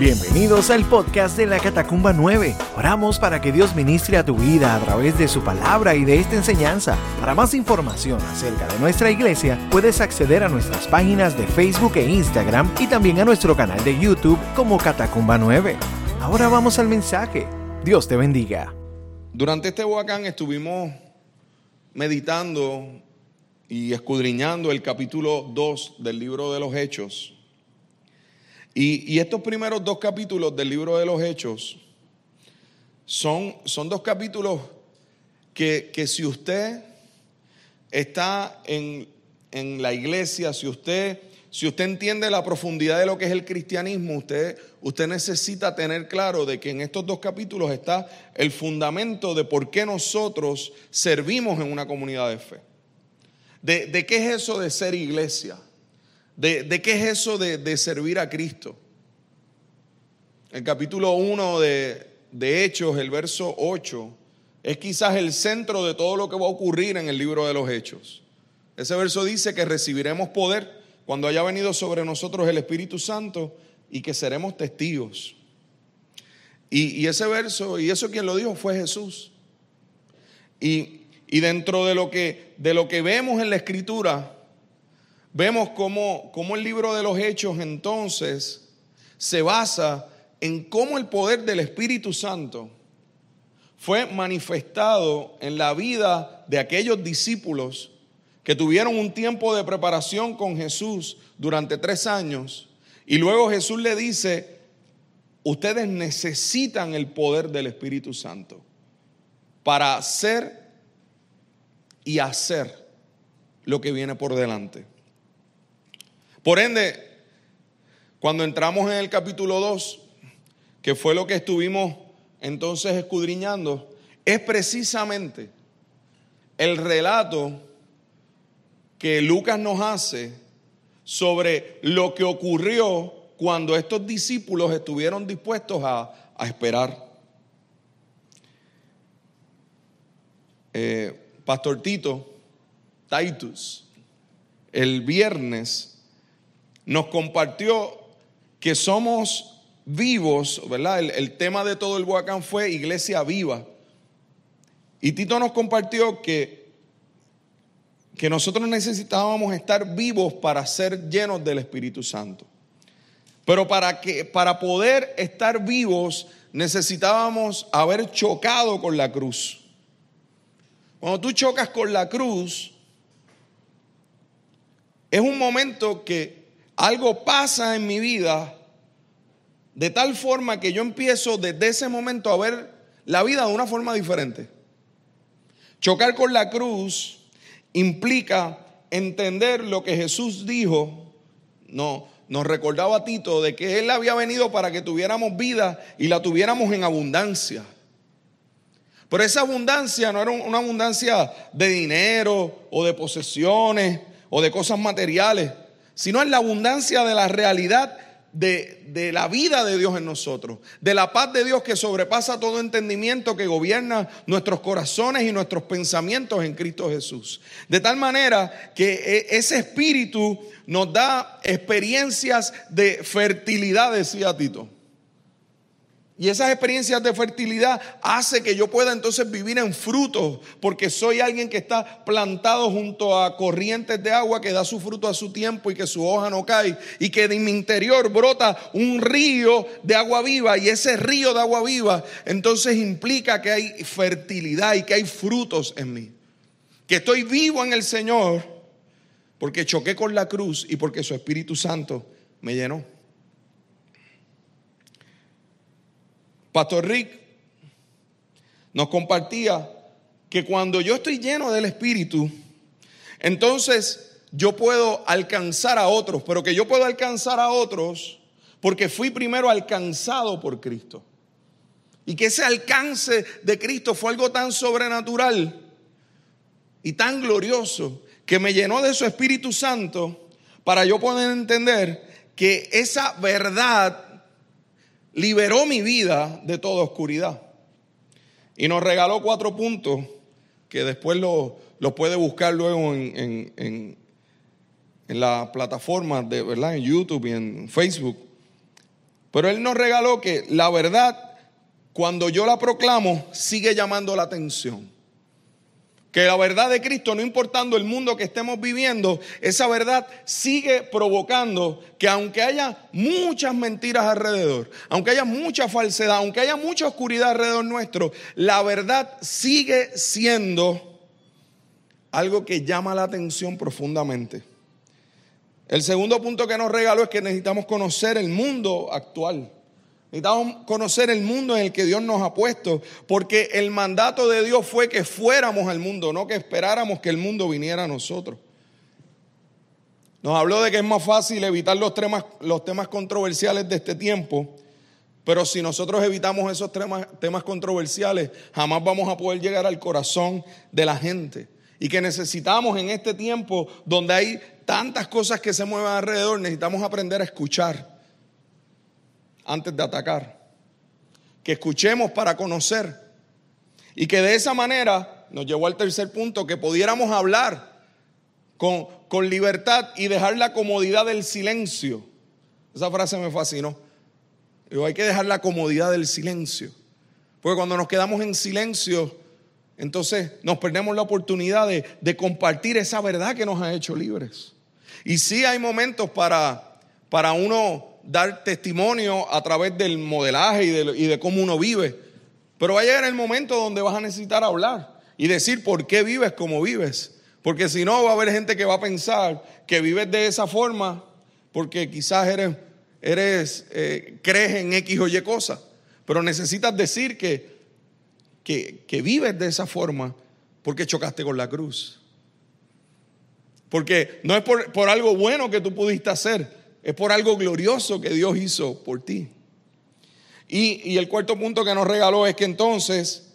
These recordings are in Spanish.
Bienvenidos al podcast de la Catacumba 9. Oramos para que Dios ministre a tu vida a través de su palabra y de esta enseñanza. Para más información acerca de nuestra iglesia, puedes acceder a nuestras páginas de Facebook e Instagram y también a nuestro canal de YouTube como Catacumba 9. Ahora vamos al mensaje. Dios te bendiga. Durante este huacán estuvimos meditando y escudriñando el capítulo 2 del libro de los Hechos. Y, estos primeros dos capítulos del libro de los Hechos son, son dos capítulos que, si usted está en, en, la iglesia, si usted, si usted entiende la profundidad de lo que es el cristianismo, usted, usted necesita tener claro de que en estos dos capítulos está el fundamento de por qué nosotros servimos en una comunidad de fe. ¿De, de qué es eso de ser iglesia? ¿De, qué es eso de, servir a Cristo? El capítulo 1 de, Hechos, el verso 8, es quizás el centro de todo lo que va a ocurrir en el libro de los Hechos. Ese verso dice que recibiremos poder cuando haya venido sobre nosotros el Espíritu Santo y que seremos testigos. Y, y ese verso, y eso quien lo dijo fue Jesús. Y, y dentro de lo, que, de lo que vemos en la Escritura, vemos cómo, el libro de los Hechos entonces se basa en cómo el poder del Espíritu Santo fue manifestado en la vida de aquellos discípulos que tuvieron un tiempo de preparación con Jesús durante tres años. Y luego Jesús le dice, ustedes necesitan el poder del Espíritu Santo para hacer y hacer lo que viene por delante. Por ende, cuando entramos en el capítulo 2, que fue lo que estuvimos entonces escudriñando, es precisamente el relato que Lucas nos hace sobre lo que ocurrió cuando estos discípulos estuvieron dispuestos a, esperar. Eh, Pastor Tito, Titus, el viernes nos compartió que somos vivos, ¿verdad? El, tema de todo el Huacán fue iglesia viva. Y Tito nos compartió que, que nosotros necesitábamos estar vivos para ser llenos del Espíritu Santo. Pero para, que, para poder estar vivos necesitábamos haber chocado con la cruz. Cuando tú chocas con la cruz, es un momento que algo pasa en mi vida de tal forma que yo empiezo desde ese momento a ver la vida de una forma diferente. Chocar con la cruz implica entender lo que Jesús dijo, no, nos recordaba a Tito de que Él había venido para que tuviéramos vida y la tuviéramos en abundancia. Pero esa abundancia no era una abundancia de dinero o de posesiones o de cosas materiales sino en la abundancia de la realidad de, la vida de Dios en nosotros, de la paz de Dios que sobrepasa todo entendimiento, que gobierna nuestros corazones y nuestros pensamientos en Cristo Jesús. De tal manera que e, ese espíritu nos da experiencias de fertilidad, decía Tito. Y esas experiencias de fertilidad hace que yo pueda entonces vivir en fruto, porque soy alguien que está plantado junto a corrientes de agua que da su fruto a su tiempo y que su hoja no cae y que de mi interior brota un río de agua viva y ese río de agua viva entonces implica que hay fertilidad y que hay frutos en mí. Que estoy vivo en el Señor porque choqué con la cruz y porque su Espíritu Santo me llenó. Pastor Rick nos compartía que cuando yo estoy lleno del Espíritu, entonces yo puedo alcanzar a otros, pero que yo puedo alcanzar a otros porque fui primero alcanzado por Cristo. Y que ese alcance de Cristo fue algo tan sobrenatural y tan glorioso que me llenó de su Espíritu Santo para yo poder entender que esa verdad liberó mi vida de toda oscuridad. Y nos regaló cuatro puntos que después los lo puede buscar luego en, en, en, la plataforma de, ¿verdad? En YouTube y en Facebook. Pero Él nos regaló que la verdad, cuando yo la proclamo, sigue llamando la atención. Que la verdad de Cristo, no importando el mundo que estemos viviendo, esa verdad sigue provocando que aunque haya muchas mentiras alrededor, aunque haya mucha falsedad, aunque haya mucha oscuridad alrededor nuestro, la verdad sigue siendo algo que llama la atención profundamente. El segundo punto que nos regaló es que necesitamos conocer el mundo actual. Necesitamos conocer el mundo en el que Dios nos ha puesto, porque el mandato de Dios fue que fuéramos al mundo, no que esperáramos que el mundo viniera a nosotros. Nos habló de que es más fácil evitar los temas, los temas controversiales de este tiempo, pero si nosotros evitamos esos temas, temas controversiales, jamás vamos a poder llegar al corazón de la gente. Y que necesitamos en este tiempo donde hay tantas cosas que se mueven alrededor, necesitamos aprender a escuchar antes de atacar. Que escuchemos para conocer. Y que de esa manera nos llevó al tercer punto, que pudiéramos hablar con, con libertad y dejar la comodidad del silencio. Esa frase me fascinó. Digo, hay que dejar la comodidad del silencio. Porque cuando nos quedamos en silencio, entonces nos perdemos la oportunidad de, de, compartir esa verdad que nos ha hecho libres. Y sí hay momentos para, para uno dar testimonio a través del modelaje y de, cómo uno vive. Pero va a llegar el momento donde vas a necesitar hablar y decir por qué vives como vives. Porque si no, va a haber gente que va a pensar que vives de esa forma porque quizás eres, eres eh, crees en X o Y cosas. Pero necesitas decir que, que, que vives de esa forma porque chocaste con la cruz. Porque no es por, por algo bueno que tú pudiste hacer, es por algo glorioso que Dios hizo por ti. Y, el cuarto punto que nos regaló es que entonces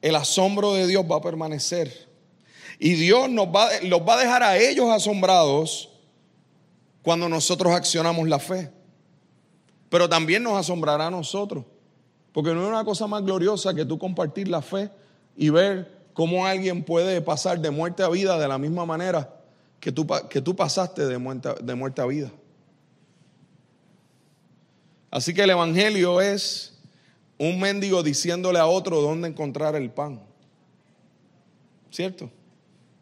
el asombro de Dios va a permanecer. Y Dios nos va, los va a dejar a ellos asombrados cuando nosotros accionamos la fe. Pero también nos asombrará a nosotros. Porque no es una cosa más gloriosa que tú compartir la fe y ver cómo alguien puede pasar de muerte a vida de la misma manera que tú, que tú pasaste de de muerte a vida. Así que el Evangelio es un mendigo diciéndole a otro dónde encontrar el pan. ¿Cierto?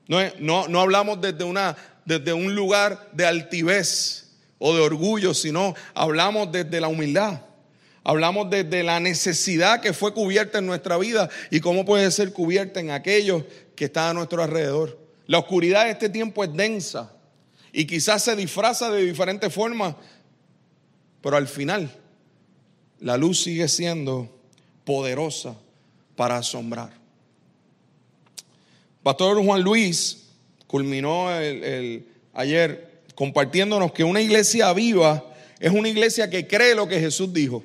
No, no, no hablamos desde, una, desde un lugar de altivez o de orgullo, sino hablamos desde la humildad. Hablamos desde la necesidad que fue cubierta en nuestra vida y cómo puede ser cubierta en aquellos que están a nuestro alrededor. La oscuridad de este tiempo es densa y quizás se disfraza de diferentes formas pero al final, la luz sigue siendo poderosa para asombrar. Pastor Juan Luis culminó el, ayer compartiéndonos que una iglesia viva es una iglesia que cree lo que Jesús dijo.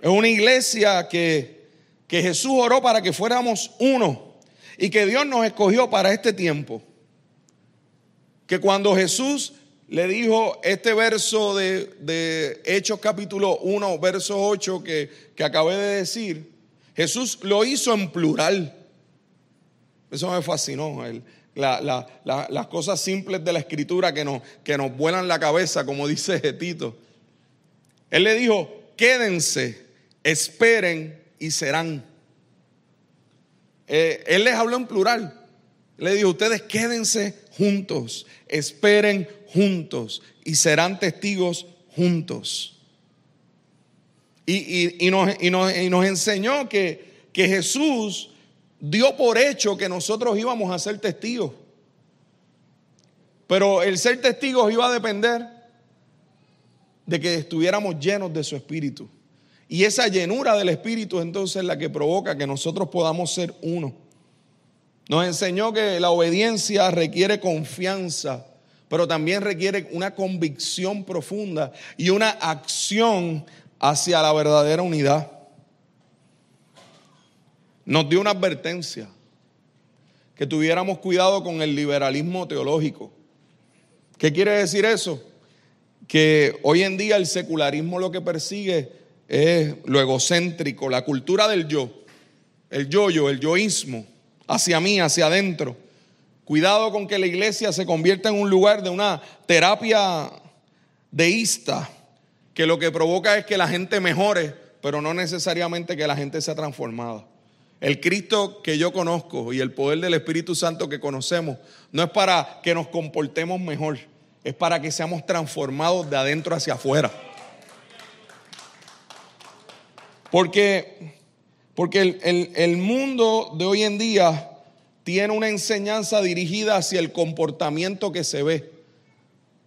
Es una iglesia que, que Jesús oró para que fuéramos uno y que Dios nos escogió para este tiempo. Que cuando Jesús le dijo este verso de, Hechos capítulo 1, verso 8 que, que acabé de decir, Jesús lo hizo en plural. Eso me fascinó. las cosas simples de la escritura que nos, que nos vuelan la cabeza, como dice Tito. Él le dijo, quédense, esperen y serán. Eh, él les habló en plural. Le dijo, ustedes quédense juntos, esperen juntos y serán testigos juntos. Y, nos, enseñó que, que Jesús dio por hecho que nosotros íbamos a ser testigos. Pero el ser testigos iba a depender de que estuviéramos llenos de su espíritu. Y esa llenura del espíritu entonces es la que provoca que nosotros podamos ser uno. Nos enseñó que la obediencia requiere confianza pero también requiere una convicción profunda y una acción hacia la verdadera unidad. Nos dio una advertencia, que tuviéramos cuidado con el liberalismo teológico. ¿Qué quiere decir eso? Que hoy en día el secularismo lo que persigue es lo egocéntrico, la cultura del yo, el yo-yo, el yoísmo, hacia mí, hacia adentro. Cuidado con que la iglesia se convierta en un lugar de una terapia deísta que lo que provoca es que la gente mejore, pero no necesariamente que la gente sea transformada. El Cristo que yo conozco y el poder del Espíritu Santo que conocemos no es para que nos comportemos mejor, es para que seamos transformados de adentro hacia afuera. Porque, porque el, el mundo de hoy en día tiene una enseñanza dirigida hacia el comportamiento que se ve,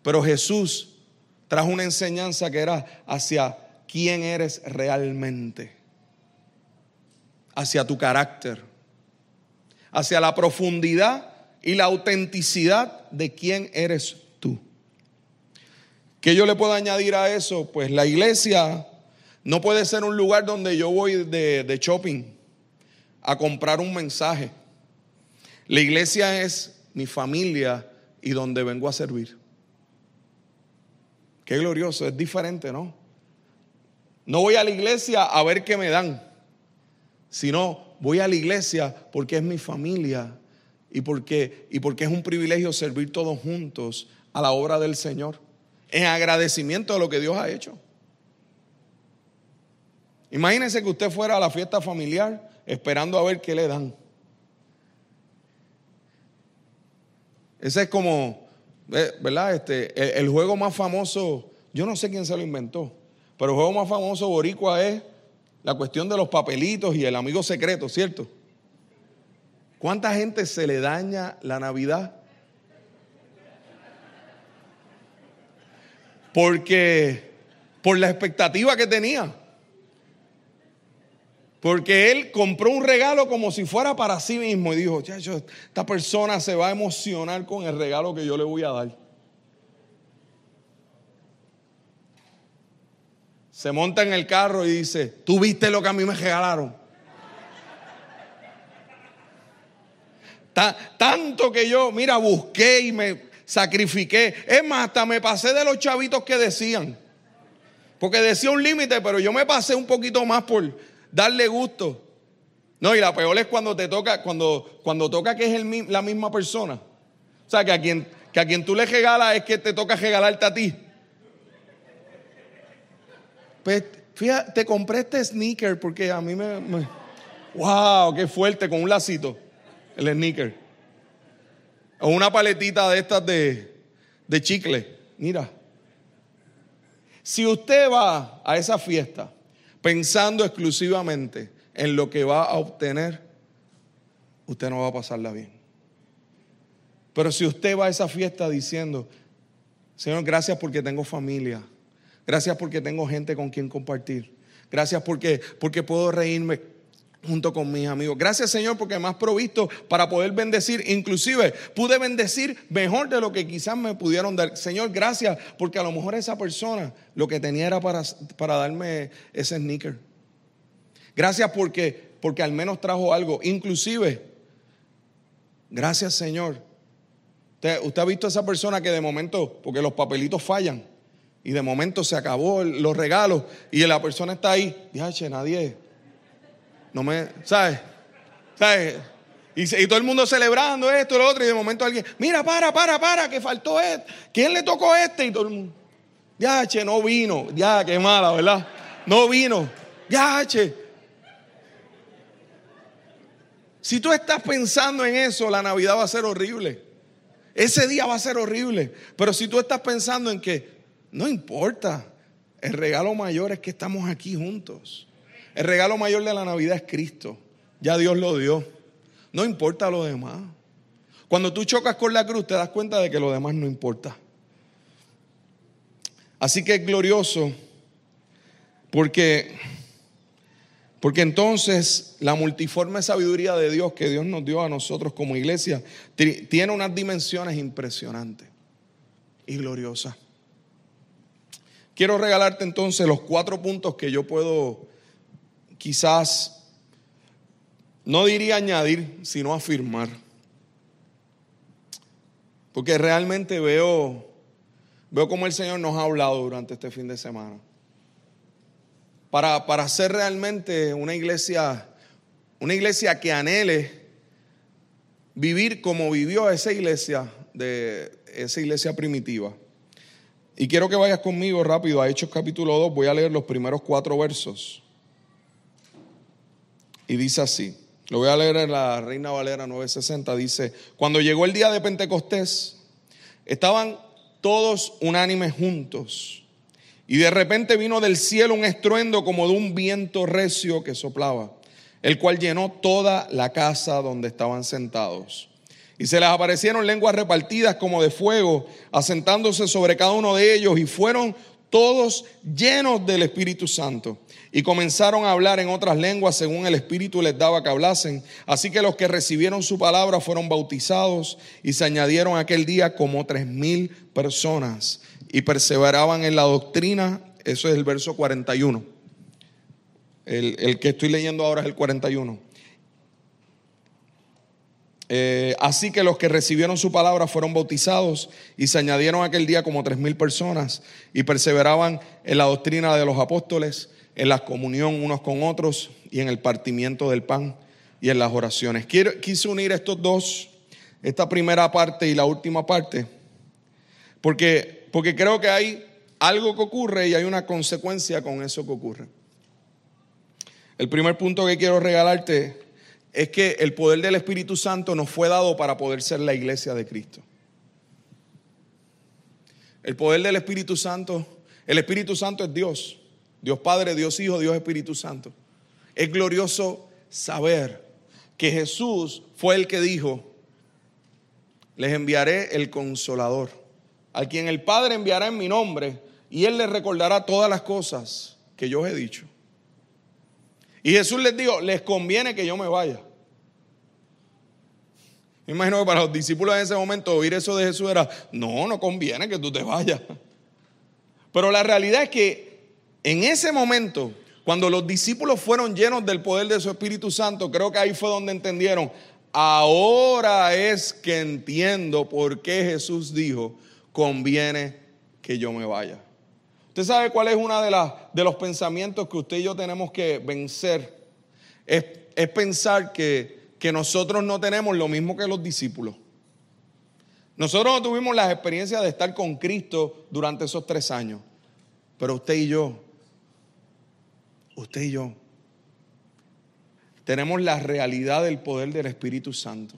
pero Jesús trajo una enseñanza que era hacia quién eres realmente hacia tu carácter, hacia la profundidad y la autenticidad de quién eres tú. ¿Qué yo le puedo añadir a eso? Pues la iglesia no puede ser un lugar donde yo voy de, de shopping a comprar un mensaje. La iglesia es mi familia y donde vengo a servir. Qué glorioso, es diferente, ¿no? No voy a la iglesia a ver qué me dan sino voy a la iglesia porque es mi familia y porque, y porque es un privilegio servir todos juntos a la obra del Señor, en agradecimiento de lo que Dios ha hecho. Imagínense que usted fuera a la fiesta familiar esperando a ver qué le dan. Ese es como, ¿verdad? Este, el, el juego más famoso, yo no sé quién se lo inventó, pero el juego más famoso boricua es la cuestión de los papelitos y el amigo secreto, ¿cierto? ¿Cuánta gente se le daña la Navidad? Porque por la expectativa que tenía. Porque él compró un regalo como si fuera para sí mismo y dijo, esta persona se va a emocionar con el regalo que yo le voy a dar. se monta en el carro y dice, ¿tú viste lo que a mí me regalaron? tanto que yo, mira, busqué y me sacrifiqué. Es más, hasta me pasé de los chavitos que decían. Porque decía un límite, pero yo me pasé un poquito más por darle gusto. No, y la peor es cuando te toca, cuando, cuando toca que es la misma persona. O sea, que a quien, que a quien tú le regalas es que te toca regalarte a ti. Pues, fíjate, te compré este sneaker porque a mí me, ¡Wow! ¡Qué fuerte! Con un lacito. El sneaker. O una paletita de estas de, de chicle. Mira. Si usted va a esa fiesta pensando exclusivamente en lo que va a obtener, usted no va a pasarla bien. Pero si usted va a esa fiesta diciendo, Señor, gracias porque tengo familia, Gracias porque tengo gente con quien compartir. Gracias porque, porque puedo reírme junto con mis amigos. Gracias Señor porque me has provisto para poder bendecir. Inclusive pude bendecir mejor de lo que quizás me pudieron dar. Señor, gracias porque a lo mejor esa persona lo que tenía era para, para darme ese sneaker. Gracias porque, porque al menos trajo algo. Inclusive, gracias Señor. Usted, ha visto a esa persona que de momento, porque los papelitos fallan, y de momento se acabó los regalos y la persona está ahí. Dice, nadie. No me. ¿Sabes? ¿Sabes? Y, todo el mundo celebrando esto y lo otro. Y de momento alguien, mira, para, para, para, que faltó este. ¿Quién le tocó este? Y todo el mundo. Ya, che, no vino. Ya, qué mala, ¿verdad? No vino. Ya, che. Si tú estás pensando en eso, la Navidad va a ser horrible. Ese día va a ser horrible. Pero si tú estás pensando en que no importa. El regalo mayor es que estamos aquí juntos. El regalo mayor de la Navidad es Cristo. Ya Dios lo dio. No importa lo demás. Cuando tú chocas con la cruz te das cuenta de que lo demás no importa. Así que es glorioso porque, porque entonces la multiforme sabiduría de Dios que Dios nos dio a nosotros como iglesia tiene unas dimensiones impresionantes y gloriosas. Quiero regalarte entonces los cuatro puntos que yo puedo quizás, no diría añadir, sino afirmar. Porque realmente veo, veo cómo el Señor nos ha hablado durante este fin de semana. Para, para ser realmente una iglesia, una iglesia que anhele vivir como vivió esa iglesia, de esa iglesia primitiva. Y quiero que vayas conmigo rápido a Hechos capítulo 2. Voy a leer los primeros cuatro versos. Y dice así. Lo voy a leer en la Reina Valera 960. Dice, cuando llegó el día de Pentecostés, estaban todos unánimes juntos. Y de repente vino del cielo un estruendo como de un viento recio que soplaba, el cual llenó toda la casa donde estaban sentados. Y se les aparecieron lenguas repartidas como de fuego, asentándose sobre cada uno de ellos, y fueron todos llenos del Espíritu Santo. Y comenzaron a hablar en otras lenguas según el Espíritu les daba que hablasen. Así que los que recibieron su palabra fueron bautizados y se añadieron aquel día como tres mil personas y perseveraban en la doctrina. Eso es el verso 41. El, el que estoy leyendo ahora es el 41 eh, así que los que recibieron su palabra fueron bautizados y se añadieron aquel día como tres mil personas y perseveraban en la doctrina de los apóstoles, en la comunión unos con otros y en el partimiento del pan y en las oraciones. Quiero, quise unir estos dos, esta primera parte y la última parte, porque, porque creo que hay algo que ocurre y hay una consecuencia con eso que ocurre. El primer punto que quiero regalarte es que el poder del Espíritu Santo nos fue dado para poder ser la iglesia de Cristo. El poder del Espíritu Santo, el Espíritu Santo es Dios, Dios Padre, Dios Hijo, Dios Espíritu Santo. Es glorioso saber que Jesús fue el que dijo, les enviaré el consolador, al quien el Padre enviará en mi nombre, y él les recordará todas las cosas que yo os he dicho. Y Jesús les dijo, les conviene que yo me vaya. Me imagino que para los discípulos en ese momento oír eso de Jesús era, no, no conviene que tú te vayas. Pero la realidad es que en ese momento, cuando los discípulos fueron llenos del poder de su Espíritu Santo, creo que ahí fue donde entendieron, ahora es que entiendo por qué Jesús dijo, conviene que yo me vaya. Usted sabe cuál es uno de, de los pensamientos que usted y yo tenemos que vencer. Es, es pensar que, que nosotros no tenemos lo mismo que los discípulos. Nosotros no tuvimos las experiencias de estar con Cristo durante esos tres años. Pero usted y yo, usted y yo, tenemos la realidad del poder del Espíritu Santo,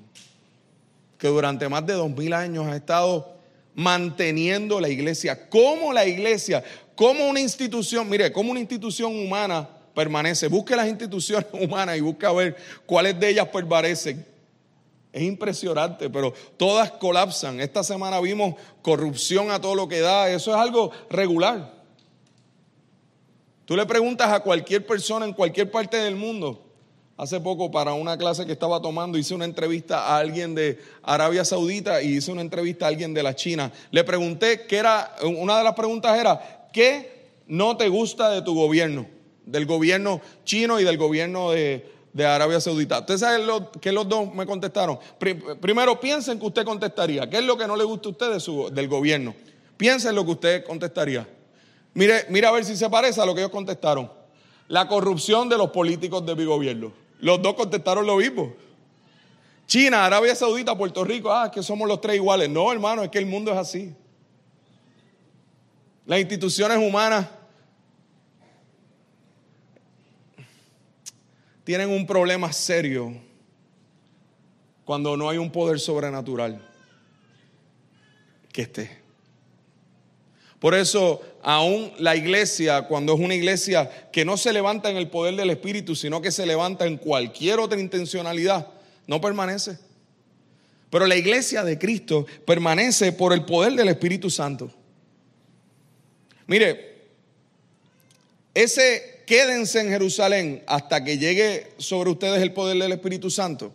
que durante más de dos mil años ha estado manteniendo la iglesia, como la iglesia, como una institución, mire, como una institución humana permanece. Busque las instituciones humanas y busque a ver cuáles de ellas permanecen. Es impresionante, pero todas colapsan. Esta semana vimos corrupción a todo lo que da. Eso es algo regular. Tú le preguntas a cualquier persona en cualquier parte del mundo. Hace poco para una clase que estaba tomando hice una entrevista a alguien de Arabia Saudita y hice una entrevista a alguien de la China. Le pregunté qué era, una de las preguntas era, ¿qué no te gusta de tu gobierno? Del gobierno chino y del gobierno de, Arabia Saudita. ¿Usted sabe lo, que los dos me contestaron? Primero piensen que usted contestaría. ¿Qué es lo que no le gusta a usted del gobierno? Piensen lo que usted contestaría. Mire, mire a ver si se parece a lo que ellos contestaron. La corrupción de los políticos de mi gobierno. Los dos contestaron lo mismo. China, Arabia Saudita, Puerto Rico, ah, que somos los tres iguales. No, hermano, es que el mundo es así. Las instituciones humanas tienen un problema serio cuando no hay un poder sobrenatural que esté. Por eso, aún la iglesia, cuando es una iglesia que no se levanta en el poder del Espíritu, sino que se levanta en cualquier otra intencionalidad, no permanece. Pero la iglesia de Cristo permanece por el poder del Espíritu Santo. Mire, ese quédense en Jerusalén hasta que llegue sobre ustedes el poder del Espíritu Santo.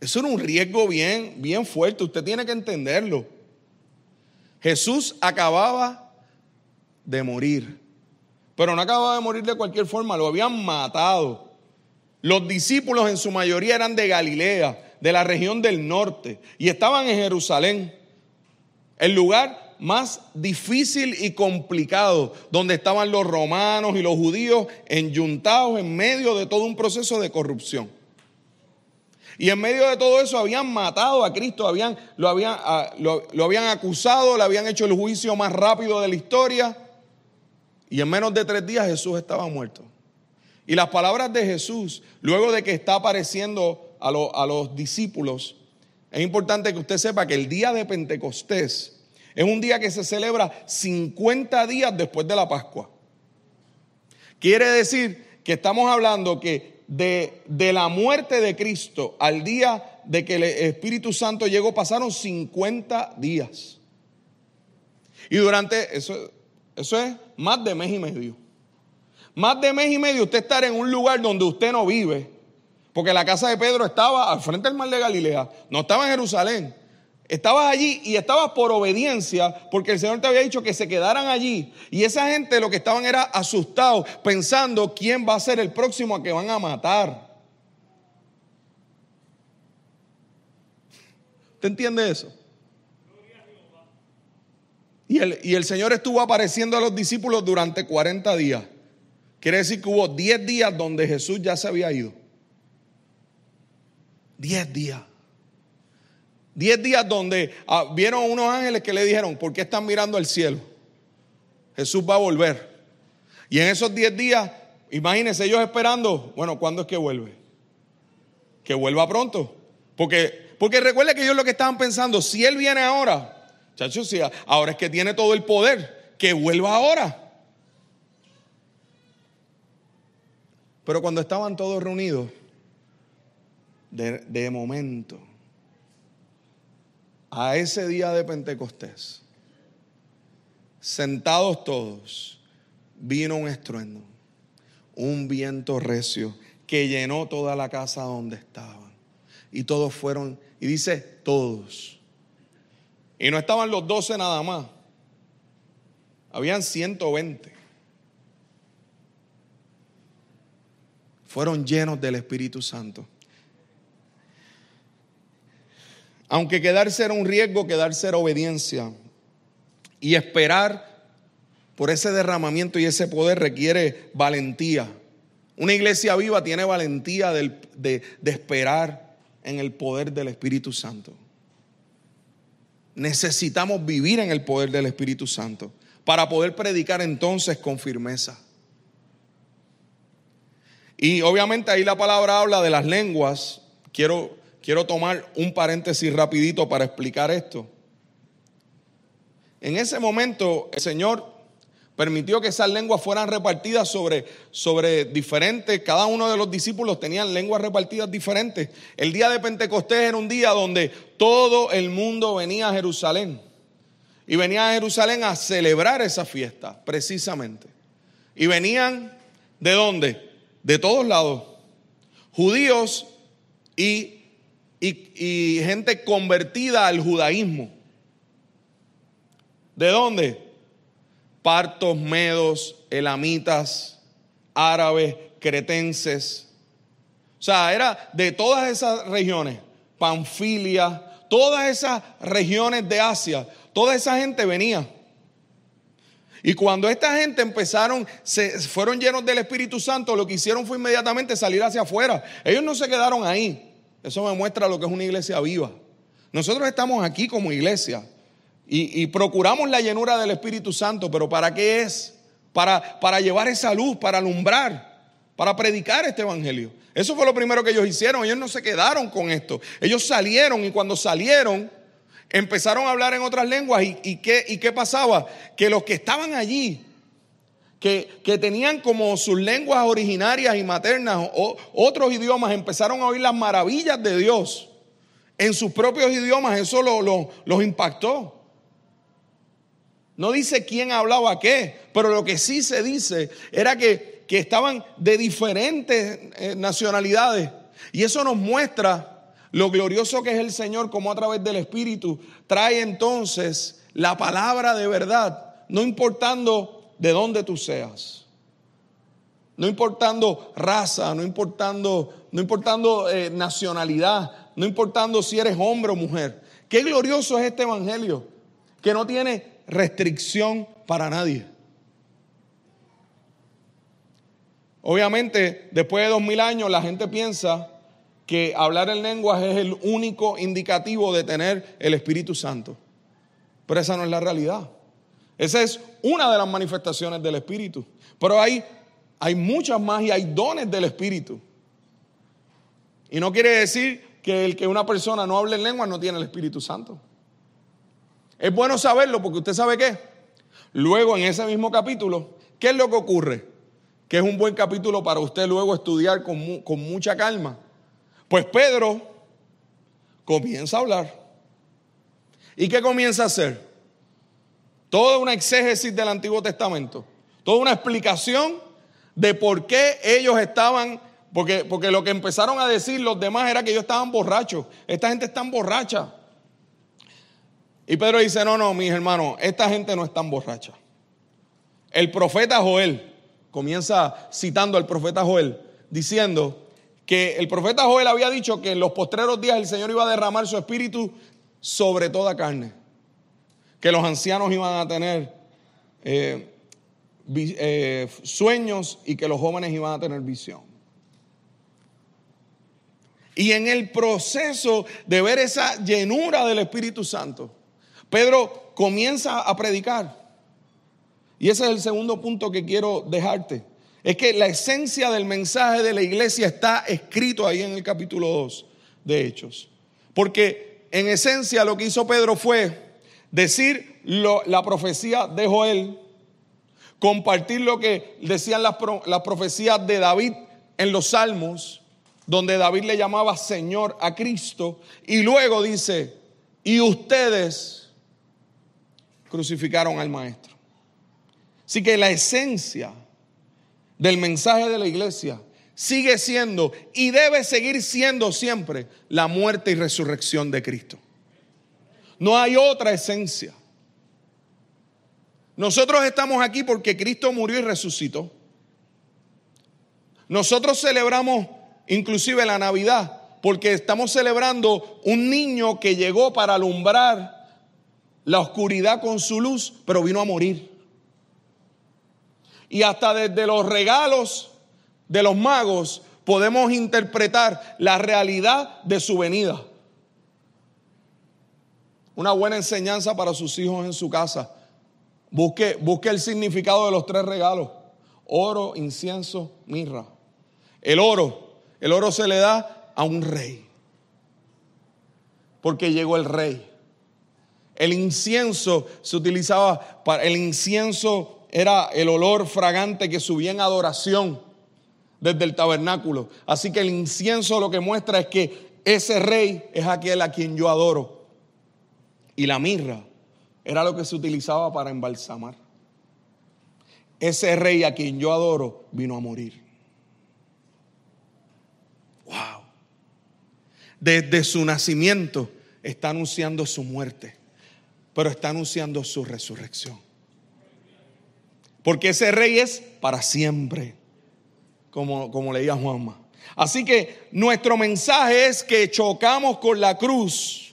Eso era un riesgo bien, bien fuerte. Usted tiene que entenderlo. Jesús acababa de morir. Pero no acababa de morir de cualquier forma, lo habían matado. Los discípulos en su mayoría eran de Galilea, de la región del norte, y estaban en Jerusalén, el lugar más difícil y complicado, donde estaban los romanos y los judíos enyuntados en medio de todo un proceso de corrupción. Y en medio de todo eso habían matado a Cristo, habían, lo, habían, lo, lo habían acusado, le habían hecho el juicio más rápido de la historia. Y en menos de tres días Jesús estaba muerto. Y las palabras de Jesús, luego de que está apareciendo a, a los discípulos, es importante que usted sepa que el día de Pentecostés es un día que se celebra 50 días después de la Pascua. Quiere decir que estamos hablando que de, de, la muerte de Cristo al día de que el Espíritu Santo llegó pasaron 50 días. Y durante eso, eso es más de mes y medio. Más de mes y medio usted estar en un lugar donde usted no vive. Porque la casa de Pedro estaba al frente del mar de Galilea, no estaba en Jerusalén. Estabas allí y estabas por obediencia porque el Señor te había dicho que se quedaran allí. Y esa gente lo que estaban era asustados, pensando quién va a ser el próximo a que van a matar. ¿Usted entiende eso? Y el, y el Señor estuvo apareciendo a los discípulos durante 40 días. Quiere decir que hubo 10 días donde Jesús ya se había ido. 10 días. 10 días donde ah, vieron unos ángeles que le dijeron, ¿por qué están mirando al cielo? Jesús va a volver. Y en esos 10 días, imagínense ellos esperando, bueno, ¿cuándo es que vuelve? Que vuelva pronto. Porque, porque recuerde que ellos lo que estaban pensando, si Él viene ahora, chachos, ahora es que tiene todo el poder, que vuelva ahora. Pero cuando estaban todos reunidos, de momento, a ese día de Pentecostés, sentados todos, vino un estruendo, un viento recio que llenó toda la casa donde estaban. Y todos fueron, y dice todos. Y no estaban los doce nada más, habían 120. fueron llenos del Espíritu Santo. Aunque quedarse era un riesgo, quedarse era obediencia. Y esperar por ese derramamiento y ese poder requiere valentía. Una iglesia viva tiene valentía de, de esperar en el poder del Espíritu Santo. Necesitamos vivir en el poder del Espíritu Santo para poder predicar entonces con firmeza. Y obviamente ahí la palabra habla de las lenguas. Quiero, quiero tomar un paréntesis rapidito para explicar esto. En ese momento el Señor permitió que esas lenguas fueran repartidas sobre, sobre diferentes, cada uno de los discípulos tenían lenguas repartidas diferentes. El día de Pentecostés era un día donde todo el mundo venía a Jerusalén. Y venía a Jerusalén a celebrar esa fiesta, precisamente. Y venían, ¿de dónde? de todos lados, judíos y, y, gente convertida al judaísmo. ¿De dónde? Partos, medos, elamitas, árabes, cretenses. O sea, era de todas esas regiones, Panfilia, todas esas regiones de Asia, toda esa gente venía. Y cuando esta gente empezaron, se fueron llenos del Espíritu Santo, lo que hicieron fue inmediatamente salir hacia afuera. Ellos no se quedaron ahí. Eso me muestra lo que es una iglesia viva. Nosotros estamos aquí como iglesia y, procuramos la llenura del Espíritu Santo, pero ¿para qué es? Para, para llevar esa luz, para alumbrar, para predicar este evangelio. Eso fue lo primero que ellos hicieron. Ellos no se quedaron con esto. Ellos salieron y cuando salieron empezaron a hablar en otras lenguas y, ¿qué, y qué pasaba? Que los que estaban allí, que, tenían como sus lenguas originarias y maternas o, otros idiomas, empezaron a oír las maravillas de Dios en sus propios idiomas, eso lo, los impactó. No dice quién hablaba qué, pero lo que sí se dice era que, que estaban de diferentes eh, nacionalidades. Y eso nos muestra lo glorioso que es el Señor, como a través del Espíritu trae entonces la palabra de verdad, no importando de dónde tú seas, no importando raza, no importando, no importando eh, nacionalidad, no importando si eres hombre o mujer. Qué glorioso es este Evangelio, que no tiene restricción para nadie. Obviamente, después de dos mil años, la gente piensa que hablar en lenguas es el único indicativo de tener el Espíritu Santo. Pero esa no es la realidad. Esa es una de las manifestaciones del Espíritu. Pero hay, hay muchas más y hay dones del Espíritu. Y no quiere decir que el que una persona no hable en lenguas no tiene el Espíritu Santo. Es bueno saberlo porque usted sabe qué. Luego en ese mismo capítulo, ¿qué es lo que ocurre? Que es un buen capítulo para usted luego estudiar con, con mucha calma. Pues Pedro comienza a hablar. ¿Y qué comienza a hacer? Toda una exégesis del Antiguo Testamento. Toda una explicación de por qué ellos estaban, porque, porque lo que empezaron a decir los demás era que ellos estaban borrachos. Esta gente está borracha. Y Pedro dice, no, no, mis hermanos, esta gente no es tan borracha. El profeta Joel, comienza citando al profeta Joel, diciendo que el profeta Joel había dicho que en los postreros días el Señor iba a derramar su espíritu sobre toda carne, que los ancianos iban a tener eh, eh, sueños y que los jóvenes iban a tener visión. Y en el proceso de ver esa llenura del Espíritu Santo, Pedro comienza a predicar. Y ese es el segundo punto que quiero dejarte. Es que la esencia del mensaje de la iglesia está escrito ahí en el capítulo 2 de Hechos. Porque en esencia lo que hizo Pedro fue decir la profecía de Joel, compartir lo que decían las, las profecías de David en los salmos, donde David le llamaba Señor a Cristo, y luego dice, y ustedes crucificaron al Maestro. Así que la esencia del mensaje de la iglesia sigue siendo y debe seguir siendo siempre la muerte y resurrección de Cristo. No hay otra esencia. Nosotros estamos aquí porque Cristo murió y resucitó. Nosotros celebramos inclusive la Navidad porque estamos celebrando un niño que llegó para alumbrar la oscuridad con su luz, pero vino a morir. Y hasta desde los regalos de los magos podemos interpretar la realidad de su venida. Una buena enseñanza para sus hijos en su casa. Busque, busque el significado de los tres regalos. Oro, incienso, mirra. El oro, el oro se le da a un rey. Porque llegó el rey. El incienso se utilizaba para el incienso era el olor fragante que subía en adoración desde el tabernáculo. Así que el incienso lo que muestra es que ese rey es aquel a quien yo adoro. Y la mirra era lo que se utilizaba para embalsamar. Ese rey a quien yo adoro vino a morir. Wow. Desde su nacimiento está anunciando su muerte, pero está anunciando su resurrección. Porque ese rey es para siempre, como, como leía Juanma. Así que nuestro mensaje es que chocamos con la cruz.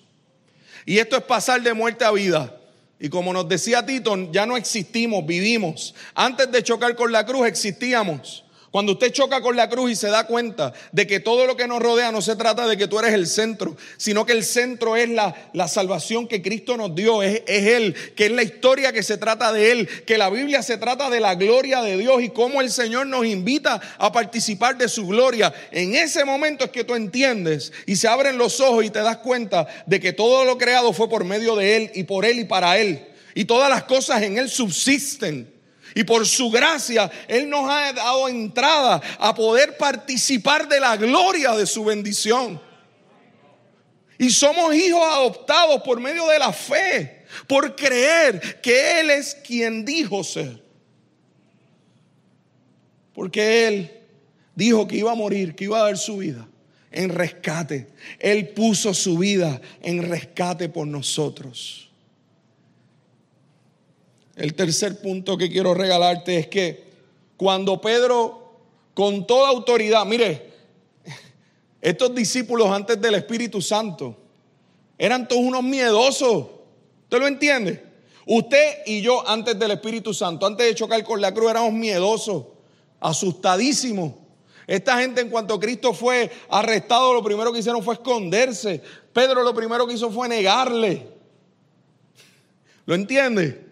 Y esto es pasar de muerte a vida. Y como nos decía Tito, ya no existimos, vivimos. Antes de chocar con la cruz existíamos. Cuando usted choca con la cruz y se da cuenta de que todo lo que nos rodea no se trata de que tú eres el centro, sino que el centro es la, salvación que Cristo nos dio, es, es, Él, que es la historia que se trata de Él, que la Biblia se trata de la gloria de Dios y cómo el Señor nos invita a participar de su gloria. En ese momento es que tú entiendes y se abren los ojos y te das cuenta de que todo lo creado fue por medio de Él y por Él y para Él. Y todas las cosas en Él subsisten. Y por su gracia, Él nos ha dado entrada a poder participar de la gloria de su bendición. Y somos hijos adoptados por medio de la fe, por creer que Él es quien dijo ser. Porque Él dijo que iba a morir, que iba a dar su vida en rescate. Él puso su vida en rescate por nosotros. El tercer punto que quiero regalarte es que cuando Pedro, con toda autoridad, mire, estos discípulos antes del Espíritu Santo eran todos unos miedosos. ¿Usted lo entiende? Usted y yo antes del Espíritu Santo, antes de chocar con la cruz, éramos miedosos, asustadísimos. Esta gente en cuanto Cristo fue arrestado, lo primero que hicieron fue esconderse. Pedro lo primero que hizo fue negarle. ¿Lo entiende?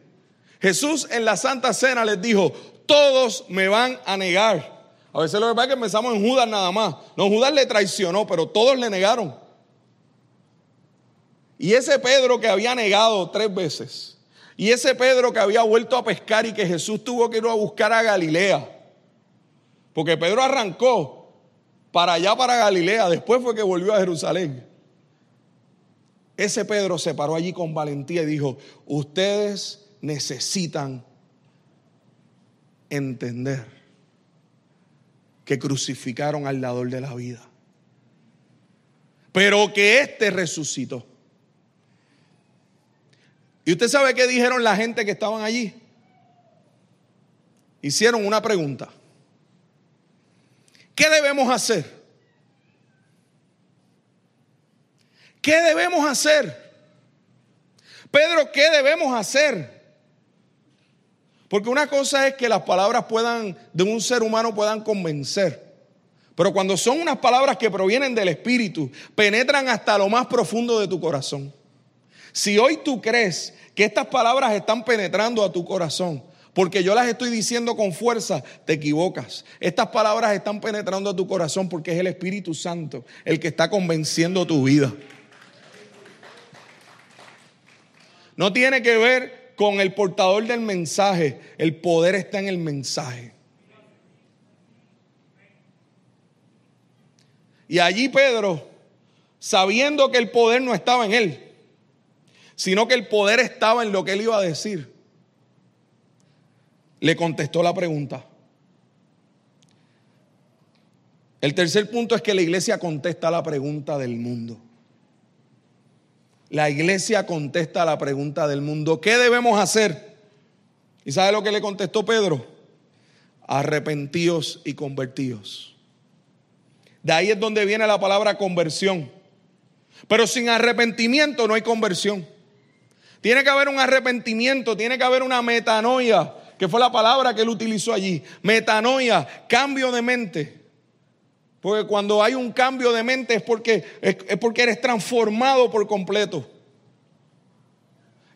Jesús en la Santa Cena les dijo, todos me van a negar. A veces lo que pasa es que pensamos en Judas nada más. No, Judas le traicionó, pero todos le negaron. Y ese Pedro que había negado tres veces, y ese Pedro que había vuelto a pescar y que Jesús tuvo que ir a buscar a Galilea, porque Pedro arrancó para allá, para Galilea, después fue que volvió a Jerusalén. Ese Pedro se paró allí con valentía y dijo, ustedes necesitan entender que crucificaron al dador de la vida, pero que éste resucitó. ¿Y usted sabe qué dijeron la gente que estaban allí? Hicieron una pregunta. ¿Qué debemos hacer? ¿Qué debemos hacer? Pedro, ¿qué debemos hacer? Porque una cosa es que las palabras puedan de un ser humano puedan convencer. Pero cuando son unas palabras que provienen del Espíritu, penetran hasta lo más profundo de tu corazón. Si hoy tú crees que estas palabras están penetrando a tu corazón, porque yo las estoy diciendo con fuerza, te equivocas. Estas palabras están penetrando a tu corazón porque es el Espíritu Santo el que está convenciendo tu vida. No tiene que ver con el portador del mensaje, el poder está en el mensaje. Y allí Pedro, sabiendo que el poder no estaba en él, sino que el poder estaba en lo que él iba a decir. Le contestó la pregunta. El tercer punto es que la iglesia contesta la pregunta del mundo. La iglesia contesta la pregunta del mundo. ¿Qué debemos hacer? ¿Y sabe lo que le contestó Pedro? Arrepentíos y convertíos. De ahí es donde viene la palabra conversión. Pero sin arrepentimiento no hay conversión. Tiene que haber un arrepentimiento, tiene que haber una metanoia, que fue la palabra que él utilizó allí. Metanoia, cambio de mente. Porque cuando hay un cambio de mente es porque, es, porque eres transformado por completo.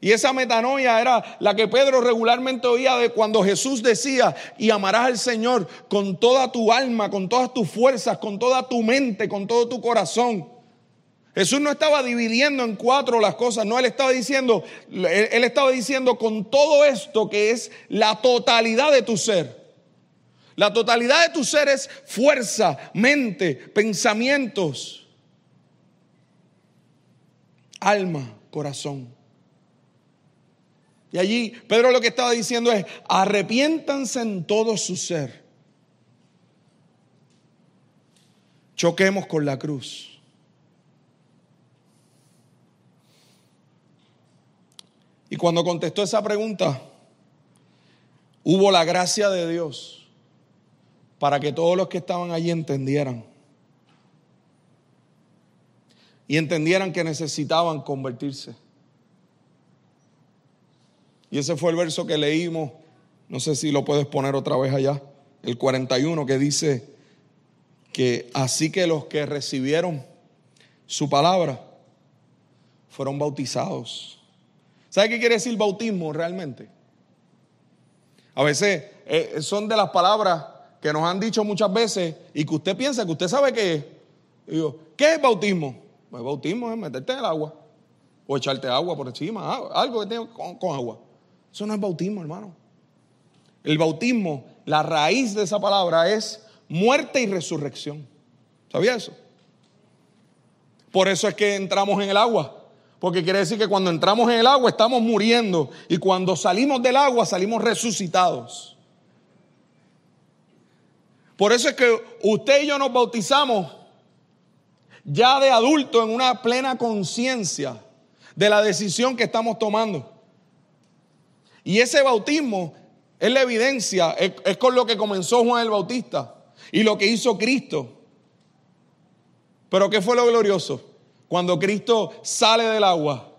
Y esa metanoia era la que Pedro regularmente oía de cuando Jesús decía, y amarás al Señor con toda tu alma, con todas tus fuerzas, con toda tu mente, con todo tu corazón. Jesús no estaba dividiendo en cuatro las cosas, no, él estaba diciendo, él, estaba diciendo con todo esto que es la totalidad de tu ser. La totalidad de tu ser es fuerza, mente, pensamientos, alma, corazón. Y allí Pedro lo que estaba diciendo es, arrepiéntanse en todo su ser. Choquemos con la cruz. Y cuando contestó esa pregunta, hubo la gracia de Dios para que todos los que estaban allí entendieran. Y entendieran que necesitaban convertirse. Y ese fue el verso que leímos, no sé si lo puedes poner otra vez allá, el 41 que dice que así que los que recibieron su palabra fueron bautizados. ¿Sabe qué quiere decir bautismo realmente? A veces eh, son de las palabras que nos han dicho muchas veces y que usted piensa que usted sabe qué es. digo, ¿qué es bautismo? Pues bautismo es meterte en el agua o echarte agua por encima, algo que tenga con, con agua. Eso no es bautismo, hermano. El bautismo, la raíz de esa palabra es muerte y resurrección. ¿Sabía eso? Por eso es que entramos en el agua. Porque quiere decir que cuando entramos en el agua estamos muriendo y cuando salimos del agua salimos resucitados. Por eso es que usted y yo nos bautizamos ya de adulto en una plena conciencia de la decisión que estamos tomando. Y ese bautismo es la evidencia, es, es, con lo que comenzó Juan el Bautista y lo que hizo Cristo. Pero ¿qué fue lo glorioso? Cuando Cristo sale del agua,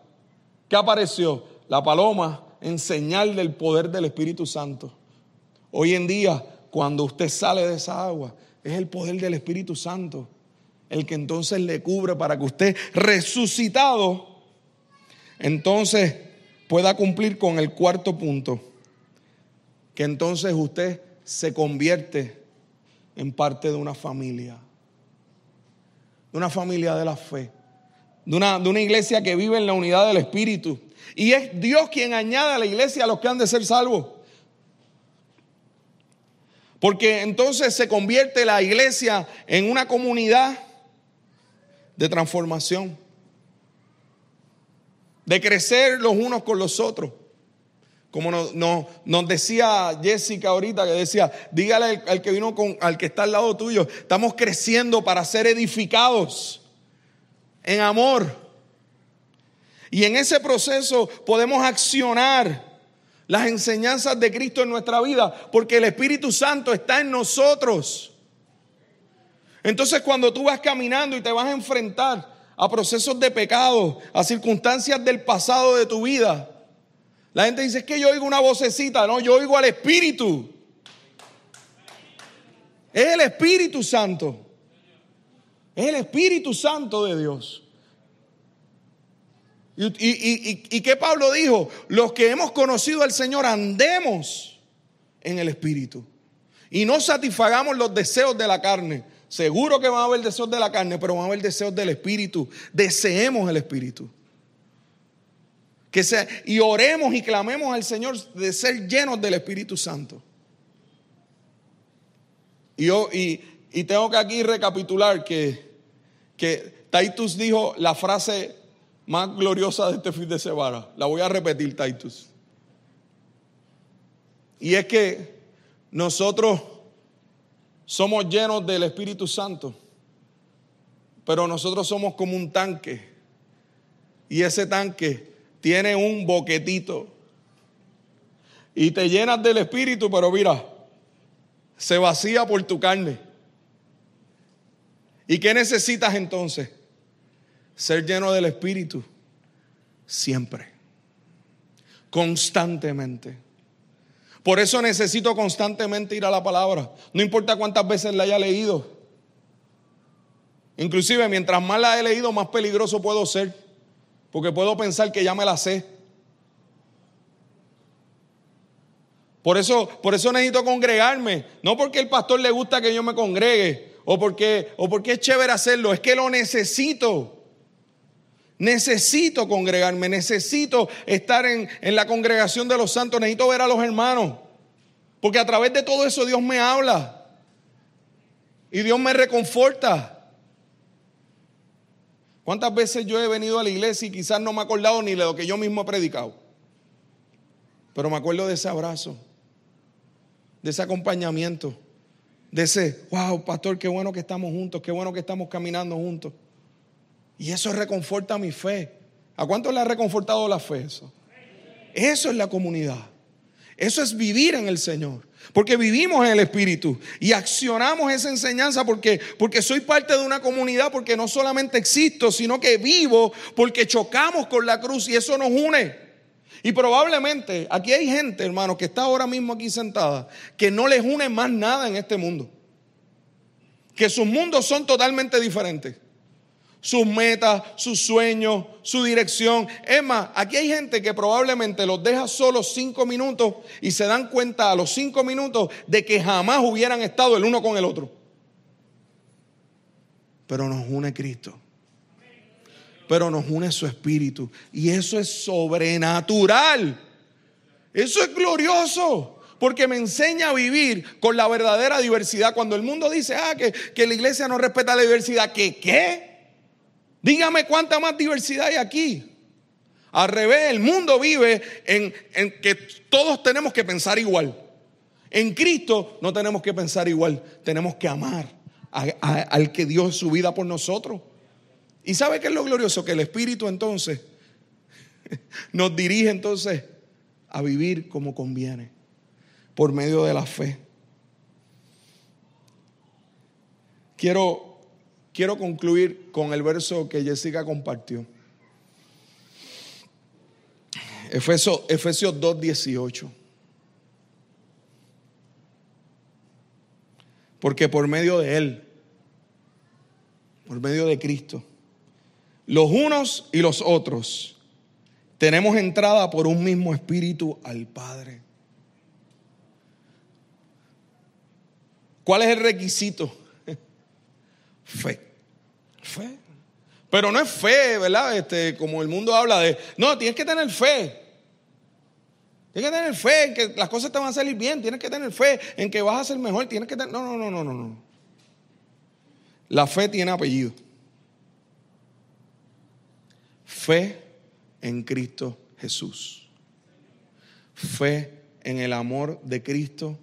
¿qué apareció? La paloma en señal del poder del Espíritu Santo. Hoy en día, cuando usted sale de esa agua, es el poder del Espíritu Santo, el que entonces le cubre para que usted resucitado, entonces pueda cumplir con el cuarto punto, que entonces usted se convierte en parte de una familia, de una familia de la fe, de una, de una iglesia que vive en la unidad del Espíritu. Y es Dios quien añade a la iglesia a los que han de ser salvos. Porque entonces se convierte la iglesia en una comunidad de transformación, de crecer los unos con los otros. Como nos, decía Jessica ahorita, que decía, dígale al, que vino con, al que está al lado tuyo, estamos creciendo para ser edificados en amor. Y en ese proceso podemos accionar las enseñanzas de Cristo en nuestra vida, porque el Espíritu Santo está en nosotros. Entonces cuando tú vas caminando y te vas a enfrentar a procesos de pecado, a circunstancias del pasado de tu vida, la gente dice, es que yo oigo una vocecita, no, yo oigo al Espíritu. Es el Espíritu Santo. Es el Espíritu Santo de Dios. Y, qué Pablo dijo, los que hemos conocido al Señor andemos en el Espíritu y no satisfagamos los deseos de la carne. Seguro que van a haber deseos de la carne, pero van a haber deseos del Espíritu. Deseemos el Espíritu. Que sea, y oremos y clamemos al Señor de ser llenos del Espíritu Santo. Y, yo, y, tengo que aquí recapitular que, que Titus dijo la frase más gloriosa de este fin de semana. La voy a repetir, Titus. Y es que nosotros somos llenos del Espíritu Santo, pero nosotros somos como un tanque. Y ese tanque tiene un boquetito. Y te llenas del Espíritu, pero mira, se vacía por tu carne. ¿Y qué necesitas entonces? Ser lleno del Espíritu siempre, constantemente. Por eso necesito constantemente ir a la palabra, no importa cuántas veces la haya leído. Inclusive mientras más la he leído, más peligroso puedo ser, porque puedo pensar que ya me la sé. Por eso, por eso necesito congregarme, no porque el pastor le gusta que yo me congregue o porque, o porque es chévere hacerlo, es que lo necesito. Necesito congregarme, necesito estar en, la congregación de los santos, necesito ver a los hermanos. Porque a través de todo eso Dios me habla. Y Dios me reconforta. ¿Cuántas veces yo he venido a la iglesia y quizás no me he acordado ni de lo que yo mismo he predicado? Pero me acuerdo de ese abrazo, de ese acompañamiento, de ese, wow, pastor, qué bueno que estamos juntos, qué bueno que estamos caminando juntos. Y eso reconforta mi fe. ¿A cuánto le ha reconfortado la fe eso? Eso es la comunidad. Eso es vivir en el Señor. Porque vivimos en el Espíritu y accionamos esa enseñanza porque, porque soy parte de una comunidad, porque no solamente existo, sino que vivo, porque chocamos con la cruz y eso nos une. Y probablemente aquí hay gente, hermano, que está ahora mismo aquí sentada, que no les une más nada en este mundo. Que sus mundos son totalmente diferentes sus metas, sus sueños, su dirección. Es más, aquí hay gente que probablemente los deja solos cinco minutos y se dan cuenta a los cinco minutos de que jamás hubieran estado el uno con el otro. Pero nos une Cristo. Pero nos une su espíritu. Y eso es sobrenatural. Eso es glorioso. Porque me enseña a vivir con la verdadera diversidad. Cuando el mundo dice, ah, que, que la iglesia no respeta la diversidad, ¿qué qué? Dígame cuánta más diversidad hay aquí. Al revés, el mundo vive en, que todos tenemos que pensar igual. En Cristo no tenemos que pensar igual, tenemos que amar al que dio su vida por nosotros. ¿Y sabe qué es lo glorioso? Que el Espíritu entonces nos dirige entonces a vivir como conviene, por medio de la fe. Quiero quiero concluir con el verso que Jessica compartió. Efesios, Efesios 2.18. Porque por medio de Él, por medio de Cristo, los unos y los otros tenemos entrada por un mismo espíritu al Padre. ¿Cuál es el requisito? Fe. Fe. Pero no es fe, ¿verdad? Este, como el mundo habla de, no, tienes que tener fe. Tienes que tener fe en que las cosas te van a salir bien. Tienes que tener fe en que vas a ser mejor. Tienes que tener... No, no, no, no, no, no. La fe tiene apellido. Fe en Cristo Jesús. Fe en el amor de Cristo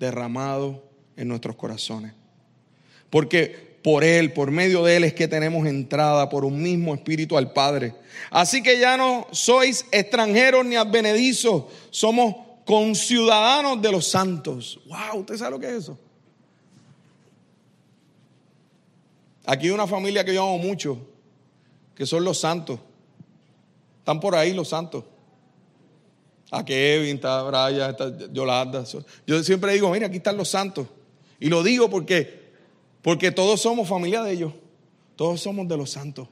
derramado en nuestros corazones. Porque por Él, por medio de Él es que tenemos entrada por un mismo espíritu al Padre. Así que ya no sois extranjeros ni advenedizos, somos conciudadanos de los santos. Wow, ¿usted sabe lo que es eso? Aquí hay una familia que yo amo mucho, que son los santos. Están por ahí los santos. A Kevin, está Brian, está Yolanda. Yo siempre digo, mira, aquí están los santos. Y lo digo porque porque todos somos familia de ellos. Todos somos de los santos.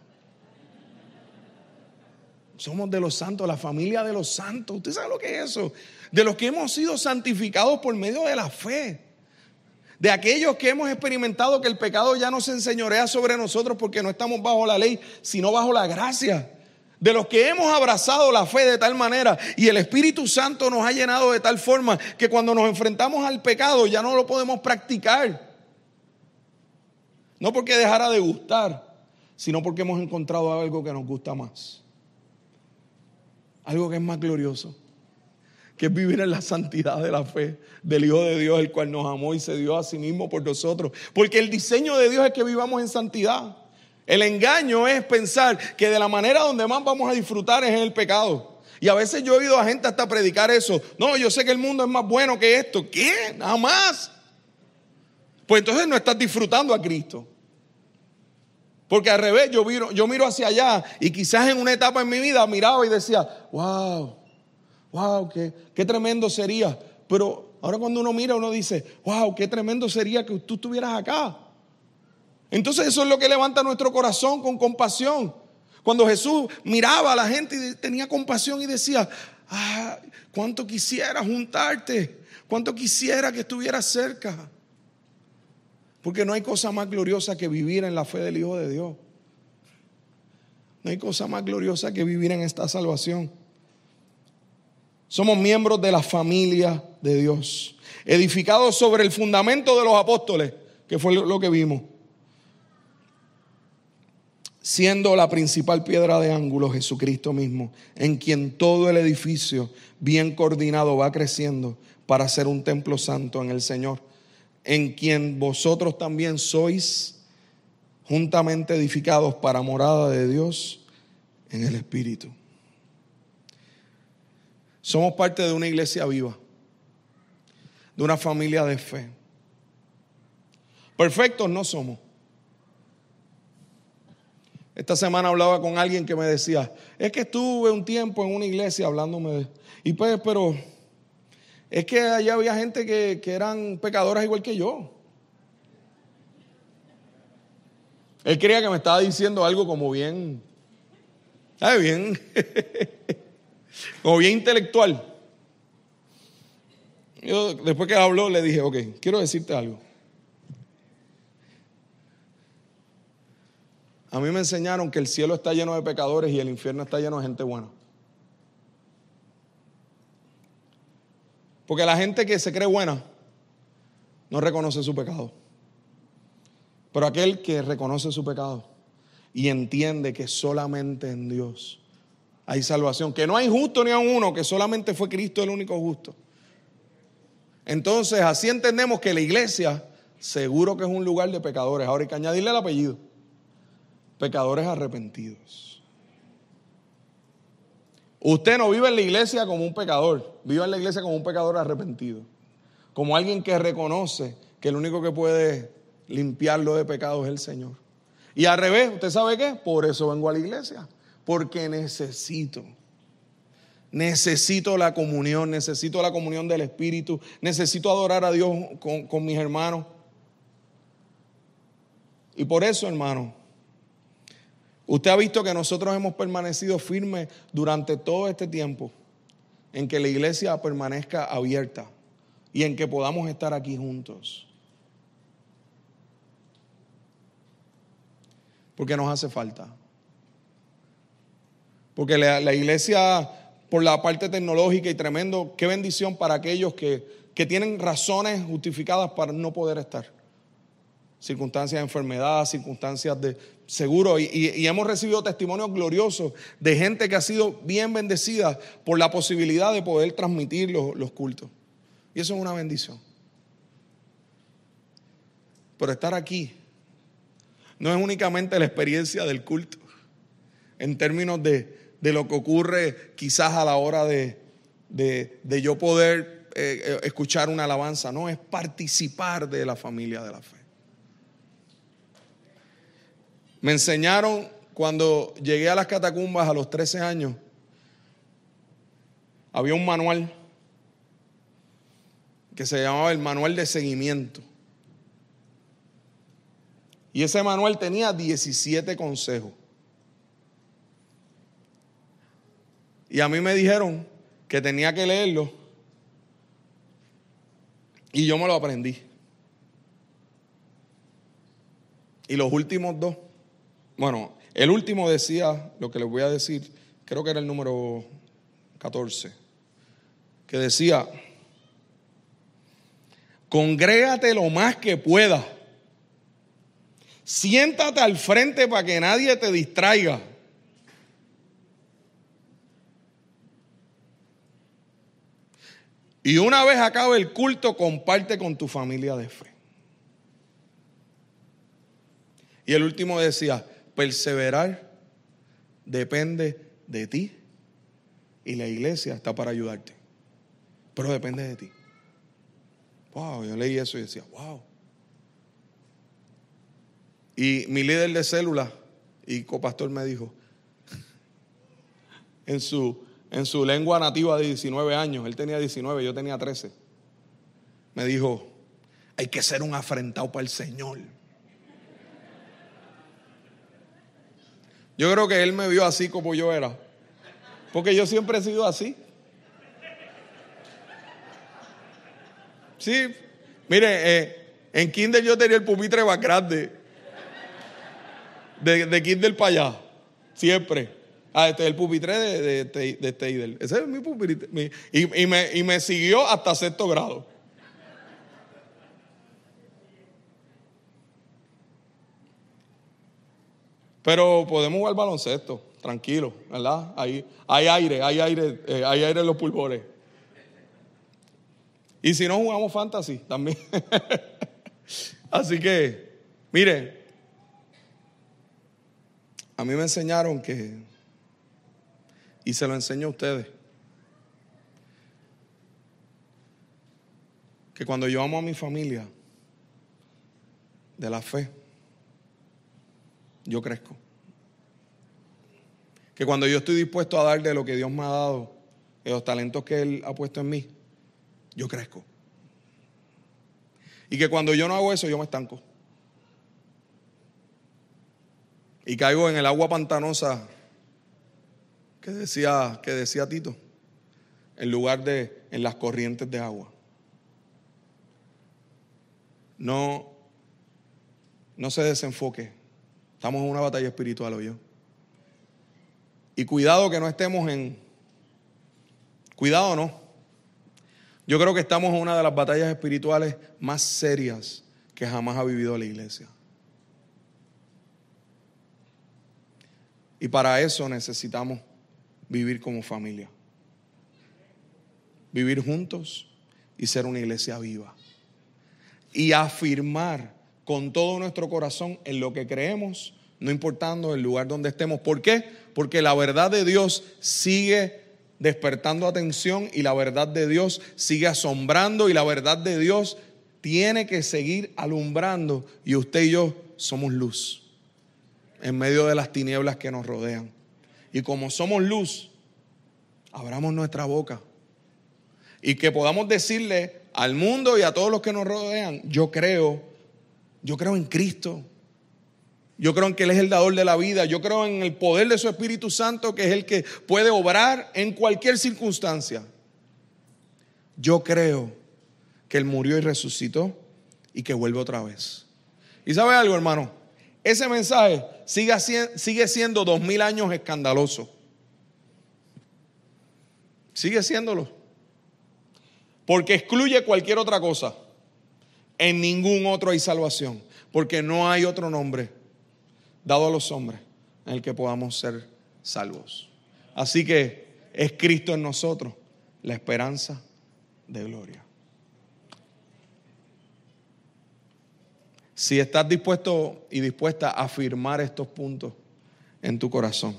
Somos de los santos, la familia de los santos. ¿Usted sabe lo que es eso? De los que hemos sido santificados por medio de la fe. De aquellos que hemos experimentado que el pecado ya no se enseñorea sobre nosotros porque no estamos bajo la ley, sino bajo la gracia. De los que hemos abrazado la fe de tal manera y el Espíritu Santo nos ha llenado de tal forma que cuando nos enfrentamos al pecado ya no lo podemos practicar. No porque dejara de gustar, sino porque hemos encontrado algo que nos gusta más. Algo que es más glorioso, que es vivir en la santidad de la fe del Hijo de Dios, el cual nos amó y se dio a sí mismo por nosotros. Porque el diseño de Dios es que vivamos en santidad. El engaño es pensar que de la manera donde más vamos a disfrutar es en el pecado. Y a veces yo he oído a gente hasta predicar eso. No, yo sé que el mundo es más bueno que esto. ¿Qué? Nada más. Pues entonces no estás disfrutando a Cristo. Porque al revés, yo miro, yo miro hacia allá y quizás en una etapa en mi vida miraba y decía, wow, wow, qué, qué tremendo sería. Pero ahora cuando uno mira, uno dice, wow, qué tremendo sería que tú estuvieras acá. Entonces eso es lo que levanta nuestro corazón con compasión. Cuando Jesús miraba a la gente y tenía compasión y decía, ah, cuánto quisiera juntarte, cuánto quisiera que estuvieras cerca. Porque no hay cosa más gloriosa que vivir en la fe del Hijo de Dios. No hay cosa más gloriosa que vivir en esta salvación. Somos miembros de la familia de Dios, edificados sobre el fundamento de los apóstoles, que fue lo que vimos. Siendo la principal piedra de ángulo Jesucristo mismo, en quien todo el edificio bien coordinado va creciendo para ser un templo santo en el Señor en quien vosotros también sois juntamente edificados para morada de Dios en el Espíritu. Somos parte de una iglesia viva, de una familia de fe. Perfectos no somos. Esta semana hablaba con alguien que me decía, es que estuve un tiempo en una iglesia hablándome de... Y pues, pero es que allá había gente que, eran pecadoras igual que yo. Él creía que me estaba diciendo algo como bien, ¿sabe bien? como bien intelectual. Yo después que habló le dije, ok, quiero decirte algo. A mí me enseñaron que el cielo está lleno de pecadores y el infierno está lleno de gente buena. Porque la gente que se cree buena no reconoce su pecado. Pero aquel que reconoce su pecado y entiende que solamente en Dios hay salvación, que no hay justo ni a uno, que solamente fue Cristo el único justo. Entonces, así entendemos que la iglesia seguro que es un lugar de pecadores. Ahora hay que añadirle el apellido. Pecadores arrepentidos. Usted no vive en la iglesia como un pecador, vive en la iglesia como un pecador arrepentido, como alguien que reconoce que el único que puede limpiarlo de pecado es el Señor. Y al revés, ¿usted sabe qué? Por eso vengo a la iglesia, porque necesito. Necesito la comunión, necesito la comunión del Espíritu, necesito adorar a Dios con, con mis hermanos. Y por eso, hermano, usted ha visto que nosotros hemos permanecido firmes durante todo este tiempo en que la iglesia permanezca abierta y en que podamos estar aquí juntos. Porque nos hace falta. Porque la, iglesia, por la parte tecnológica y tremendo, qué bendición para aquellos que, que tienen razones justificadas para no poder estar. Circunstancias de enfermedad, circunstancias de seguro. Y, hemos recibido testimonios gloriosos de gente que ha sido bien bendecida por la posibilidad de poder transmitir los, cultos. Y eso es una bendición. Pero estar aquí no es únicamente la experiencia del culto, en términos de, de lo que ocurre quizás a la hora de, de, yo poder eh, eh, escuchar una alabanza, no, es participar de la familia de la fe. Me enseñaron cuando llegué a las catacumbas a los 13 años, había un manual que se llamaba el manual de seguimiento. Y ese manual tenía 17 consejos. Y a mí me dijeron que tenía que leerlo. Y yo me lo aprendí. Y los últimos dos, bueno, el último decía lo que les voy a decir, creo que era el número 14, que decía, congrégate lo más que puedas, siéntate al frente para que nadie te distraiga. Y una vez acabe el culto, comparte con tu familia de fe. Y el último decía, perseverar depende de ti y la iglesia está para ayudarte. Pero depende de ti. Wow, yo leí eso y decía, wow. Y mi líder de célula y copastor me dijo, en su en su lengua nativa de 19 años, él tenía 19, yo tenía 13, me dijo, hay que ser un afrentado para el Señor. Yo creo que él me vio así como yo era, porque yo siempre he sido así. Sí, mire, eh, en Kinder yo tenía el pupitre más grande, de, de Kinder para allá, siempre. Ah, este es el pupitre de, de, Ese es mi pupitre. y me siguió hasta sexto grado. Pero podemos jugar baloncesto, tranquilo, ¿verdad? Ahí hay aire, hay aire, eh, hay aire en los pulmones. Y si no jugamos fantasy también. Así que, mire, a mí me enseñaron que y se lo enseño a ustedes. Que cuando yo amo a mi familia de la fe, yo crezco. Que cuando yo estoy dispuesto a dar de lo que Dios me ha dado, de los talentos que Él ha puesto en mí, yo crezco. Y que cuando yo no hago eso, yo me estanco. Y caigo en el agua pantanosa que decía, que decía Tito, en lugar de en las corrientes de agua. No, no se desenfoque. Estamos en una batalla espiritual hoy. Y cuidado que no estemos en... Cuidado no. Yo creo que estamos en una de las batallas espirituales más serias que jamás ha vivido la iglesia. Y para eso necesitamos vivir como familia. Vivir juntos y ser una iglesia viva. Y afirmar con todo nuestro corazón en lo que creemos, no importando el lugar donde estemos. ¿Por qué? Porque la verdad de Dios sigue despertando atención y la verdad de Dios sigue asombrando y la verdad de Dios tiene que seguir alumbrando y usted y yo somos luz en medio de las tinieblas que nos rodean. Y como somos luz, abramos nuestra boca y que podamos decirle al mundo y a todos los que nos rodean, yo creo, yo creo en Cristo. Yo creo en que Él es el dador de la vida. Yo creo en el poder de su Espíritu Santo, que es el que puede obrar en cualquier circunstancia. Yo creo que Él murió y resucitó y que vuelve otra vez. ¿Y sabe algo, hermano? Ese mensaje sigue, sigue siendo dos mil años escandaloso. Sigue siéndolo. Porque excluye cualquier otra cosa. En ningún otro hay salvación. Porque no hay otro nombre dado a los hombres en el que podamos ser salvos. Así que es Cristo en nosotros la esperanza de gloria. Si estás dispuesto y dispuesta a afirmar estos puntos en tu corazón,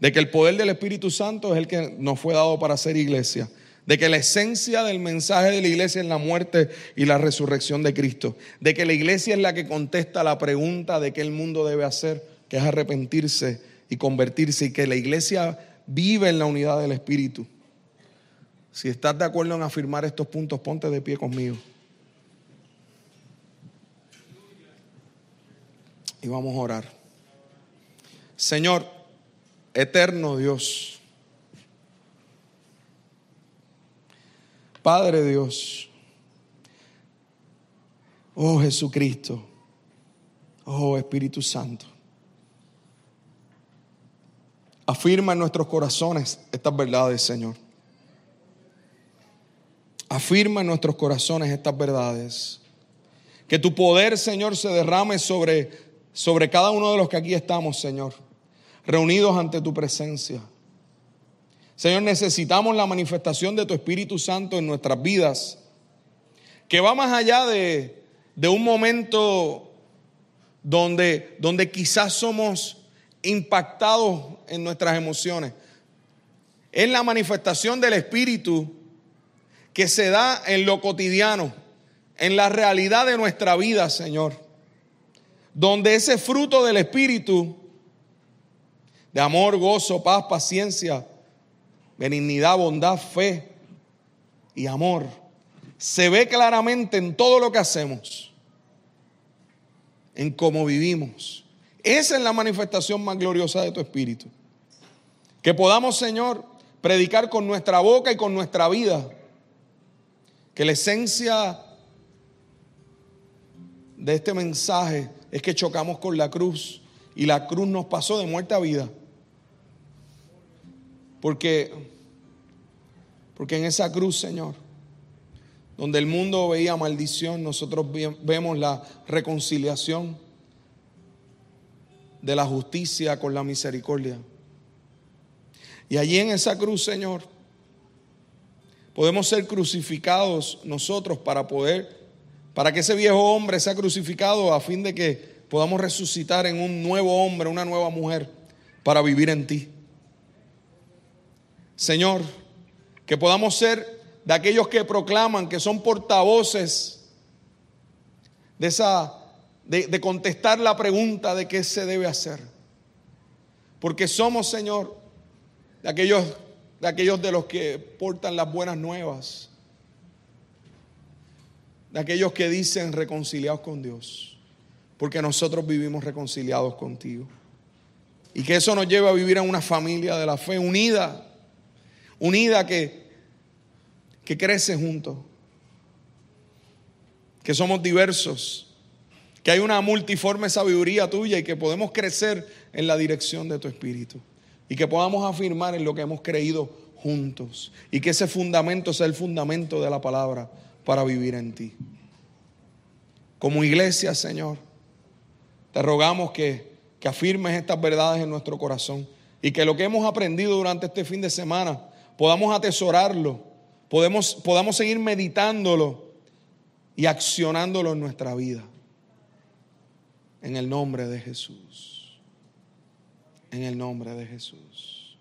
de que el poder del Espíritu Santo es el que nos fue dado para ser iglesia, de que la esencia del mensaje de la iglesia es la muerte y la resurrección de Cristo, de que la iglesia es la que contesta la pregunta de qué el mundo debe hacer, que es arrepentirse y convertirse, y que la iglesia vive en la unidad del Espíritu. Si estás de acuerdo en afirmar estos puntos, ponte de pie conmigo. Y vamos a orar. Señor, eterno Dios, Padre Dios, oh Jesucristo, oh Espíritu Santo, afirma en nuestros corazones estas verdades, Señor. Afirma en nuestros corazones estas verdades. Que tu poder, Señor, se derrame sobre, sobre cada uno de los que aquí estamos, Señor, reunidos ante tu presencia. Señor, necesitamos la manifestación de tu Espíritu Santo en nuestras vidas, que va más allá de, un momento donde, donde quizás somos impactados en nuestras emociones. Es la manifestación del Espíritu que se da en lo cotidiano, en la realidad de nuestra vida, Señor. Donde ese fruto del Espíritu, de amor, gozo, paz, paciencia, benignidad, bondad, fe y amor, se ve claramente en todo lo que hacemos, en cómo vivimos. Esa es la manifestación más gloriosa de tu Espíritu. Que podamos, Señor, predicar con nuestra boca y con nuestra vida. Que la esencia de este mensaje es que chocamos con la cruz y la cruz nos pasó de muerte a vida. Porque, porque en esa cruz, Señor, donde el mundo veía maldición, nosotros vemos la reconciliación de la justicia con la misericordia. Y allí en esa cruz, Señor, podemos ser crucificados nosotros para poder, para que ese viejo hombre sea crucificado a fin de que podamos resucitar en un nuevo hombre, una nueva mujer, para vivir en ti. Señor, que podamos ser de aquellos que proclaman, que son portavoces de esa, de, contestar la pregunta de qué se debe hacer. Porque somos, Señor, de aquellos, de aquellos de los que portan las buenas nuevas, de aquellos que dicen reconciliados con Dios, porque nosotros vivimos reconciliados contigo. Y que eso nos lleve a vivir en una familia de la fe unida unida que, que crece juntos, que somos diversos, que hay una multiforme sabiduría tuya y que podemos crecer en la dirección de tu espíritu y que podamos afirmar en lo que hemos creído juntos y que ese fundamento sea el fundamento de la palabra para vivir en ti. Como iglesia, Señor, te rogamos que, que afirmes estas verdades en nuestro corazón y que lo que hemos aprendido durante este fin de semana podamos atesorarlo, podemos, podamos seguir meditándolo y accionándolo en nuestra vida. En el nombre de Jesús. En el nombre de Jesús.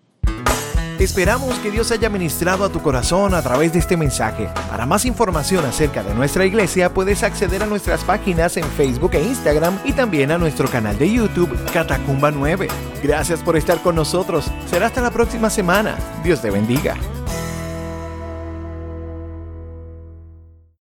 Esperamos que Dios haya ministrado a tu corazón a través de este mensaje. Para más información acerca de nuestra iglesia puedes acceder a nuestras páginas en Facebook e Instagram y también a nuestro canal de YouTube Catacumba 9. Gracias por estar con nosotros. Será hasta la próxima semana. Dios te bendiga.